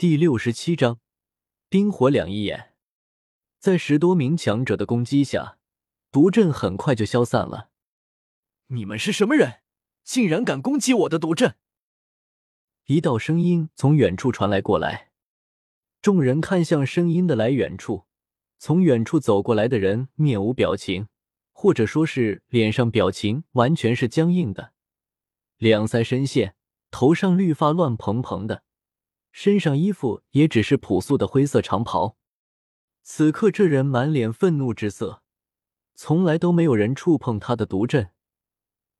第六十七章冰火两仪眼。在十多名强者的攻击下，毒阵很快就消散了。你们是什么人？竟然敢攻击我的毒阵！一道声音从远处传来过来。众人看向声音的来源处，从远处走过来的人面无表情，或者说是脸上表情完全是僵硬的，两腮深陷，头上绿发乱蓬蓬的。身上衣服也只是朴素的灰色长袍。此刻，这人满脸愤怒之色，从来都没有人触碰他的毒阵，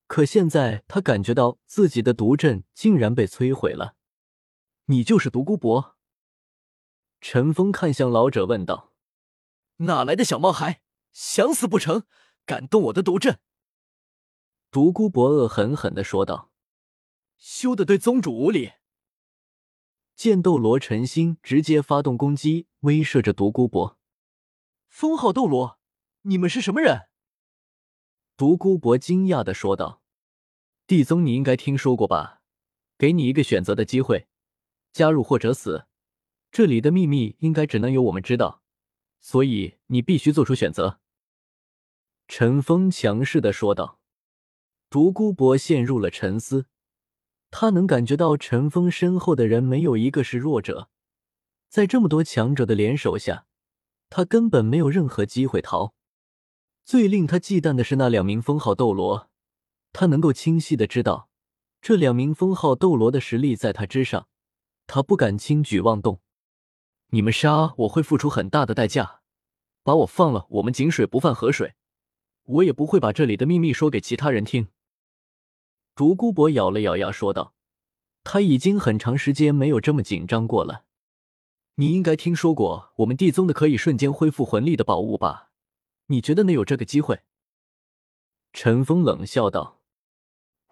可现在他感觉到自己的毒阵竟然被摧毁了。你就是独孤博？陈峰看向老者问道：“哪来的小毛孩，想死不成？敢动我的毒阵？”独孤博恶狠狠的说道：“休得对宗主无礼！”剑斗罗陈星直接发动攻击，威慑着独孤博。封号斗罗，你们是什么人？独孤博惊讶的说道：“地宗，你应该听说过吧？给你一个选择的机会，加入或者死。这里的秘密应该只能由我们知道，所以你必须做出选择。”陈峰强势的说道。独孤博陷入了沉思。他能感觉到陈峰身后的人没有一个是弱者，在这么多强者的联手下，他根本没有任何机会逃。最令他忌惮的是那两名封号斗罗，他能够清晰的知道，这两名封号斗罗的实力在他之上，他不敢轻举妄动。你们杀我会付出很大的代价，把我放了，我们井水不犯河水，我也不会把这里的秘密说给其他人听。独孤博咬了咬牙，说道：“他已经很长时间没有这么紧张过了。你应该听说过我们地宗的可以瞬间恢复魂力的宝物吧？你觉得能有这个机会？”陈峰冷笑道：“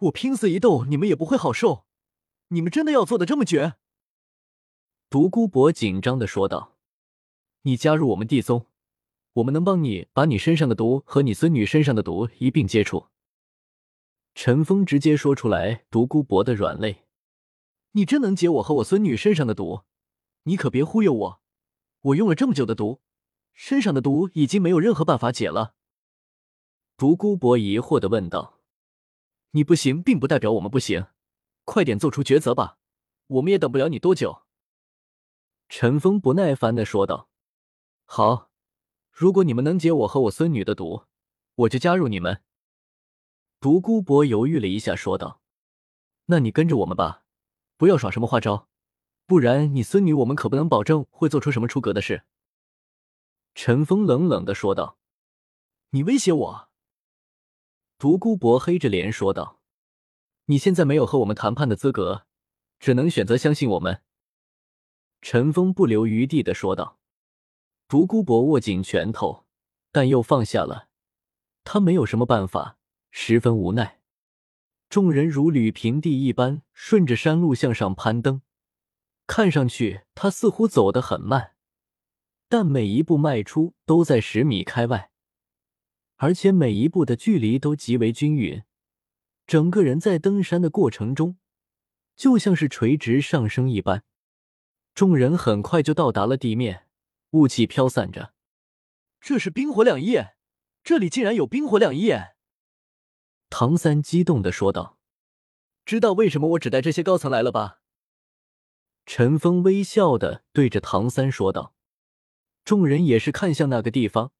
我拼死一斗，你们也不会好受。你们真的要做的这么绝？”独孤博紧张的说道：“你加入我们地宗，我们能帮你把你身上的毒和你孙女身上的毒一并接触。”陈峰直接说出来，独孤博的软肋，你真能解我和我孙女身上的毒？你可别忽悠我，我用了这么久的毒，身上的毒已经没有任何办法解了。独孤博疑惑的问道：“你不行，并不代表我们不行，快点做出抉择吧，我们也等不了你多久。”陈峰不耐烦的说道：“好，如果你们能解我和我孙女的毒，我就加入你们。”独孤博犹豫了一下，说道：“那你跟着我们吧，不要耍什么花招，不然你孙女我们可不能保证会做出什么出格的事。”陈峰冷冷的说道：“你威胁我？”独孤博黑着脸说道：“你现在没有和我们谈判的资格，只能选择相信我们。”陈峰不留余地的说道。独孤博握紧拳头，但又放下了，他没有什么办法。十分无奈，众人如履平地一般，顺着山路向上攀登。看上去他似乎走得很慢，但每一步迈出都在十米开外，而且每一步的距离都极为均匀。整个人在登山的过程中，就像是垂直上升一般。众人很快就到达了地面，雾气飘散着。这是冰火两仪眼，这里竟然有冰火两仪眼！唐三激动的说道：“知道为什么我只带这些高层来了吧？”陈峰微笑的对着唐三说道。众人也是看向那个地方，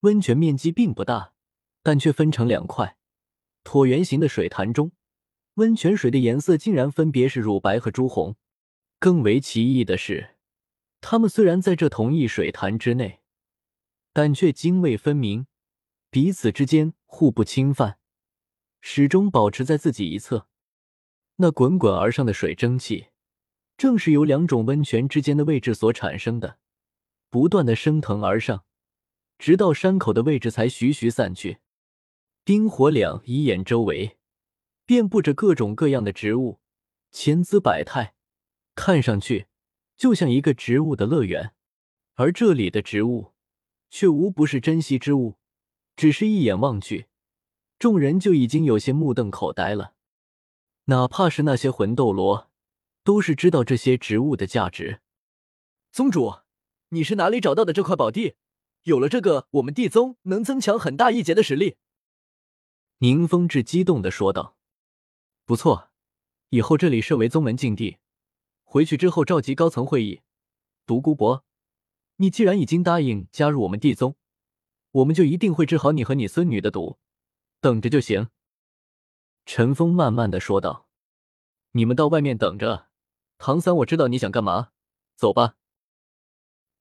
温泉面积并不大，但却分成两块椭圆形的水潭中，温泉水的颜色竟然分别是乳白和朱红。更为奇异的是，他们虽然在这同一水潭之内，但却泾渭分明，彼此之间互不侵犯。始终保持在自己一侧，那滚滚而上的水蒸气，正是由两种温泉之间的位置所产生的，不断的升腾而上，直到山口的位置才徐徐散去。冰火两仪眼周围，遍布着各种各样的植物，千姿百态，看上去就像一个植物的乐园。而这里的植物，却无不是珍稀之物，只是一眼望去。众人就已经有些目瞪口呆了，哪怕是那些魂斗罗，都是知道这些植物的价值。宗主，你是哪里找到的这块宝地？有了这个，我们地宗能增强很大一截的实力。宁风致激动的说道：“不错，以后这里设为宗门禁地，回去之后召集高层会议。独孤博，你既然已经答应加入我们地宗，我们就一定会治好你和你孙女的毒，等着就行。”陈峰慢慢的说道：“你们到外面等着，唐三，我知道你想干嘛，走吧。”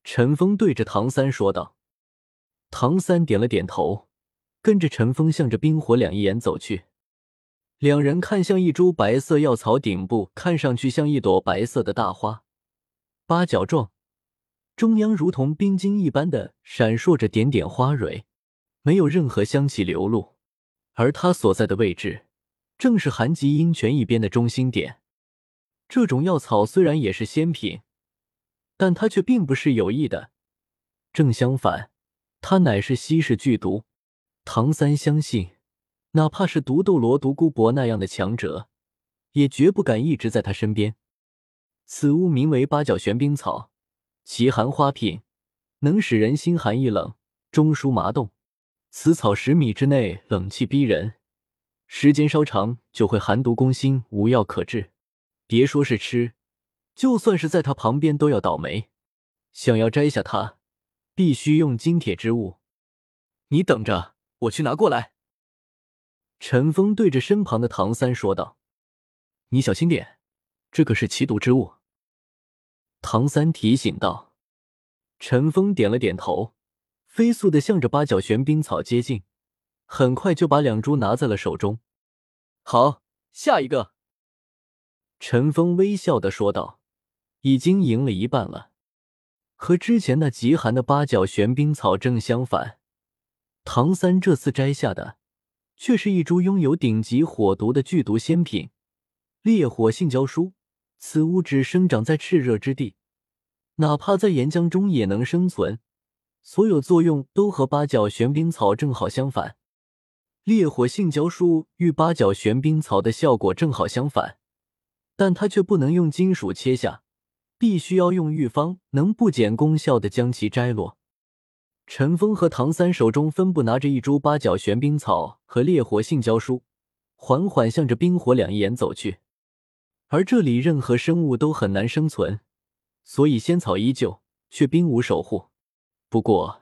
陈峰对着唐三说道。唐三点了点头，跟着陈峰向着冰火两仪眼走去。两人看向一株白色药草顶部，看上去像一朵白色的大花，八角状，中央如同冰晶一般的闪烁着点点花蕊，没有任何香气流露。而他所在的位置，正是寒极阴泉一边的中心点。这种药草虽然也是仙品，但它却并不是有益的，正相反。它乃是稀世剧毒，唐三相信，哪怕是独斗罗独孤博那样的强者，也绝不敢一直在他身边。此物名为八角玄冰草，其含花品能使人心寒意冷，中枢麻动。此草十米之内冷气逼人，时间稍长就会寒毒攻心，无药可治。别说是吃，就算是在他旁边都要倒霉。想要摘下它。必须用金铁之物，你等着，我去拿过来。陈峰对着身旁的唐三说道：“你小心点，这可是奇毒之物。”唐三提醒道。陈峰点了点头，飞速的向着八角玄冰草接近，很快就把两株拿在了手中。好，下一个。陈峰微笑的说道：“已经赢了一半了。”和之前那极寒的八角玄冰草正相反，唐三这次摘下的却是一株拥有顶级火毒的剧毒仙品——烈火性胶书。此物只生长在炽热之地，哪怕在岩浆中也能生存。所有作用都和八角玄冰草正好相反。烈火性胶书与八角玄冰草的效果正好相反，但它却不能用金属切下。必须要用玉方能不减功效的将其摘落。陈峰和唐三手中分别拿着一株八角玄冰草和烈火性胶书，缓缓向着冰火两仪眼走去。而这里任何生物都很难生存，所以仙草依旧，却并无守护。不过，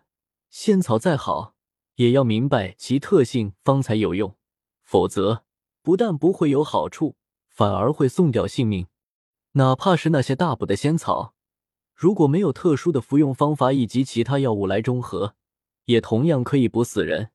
仙草再好，也要明白其特性方才有用，否则不但不会有好处，反而会送掉性命。哪怕是那些大补的仙草，如果没有特殊的服用方法以及其他药物来中和，也同样可以补死人。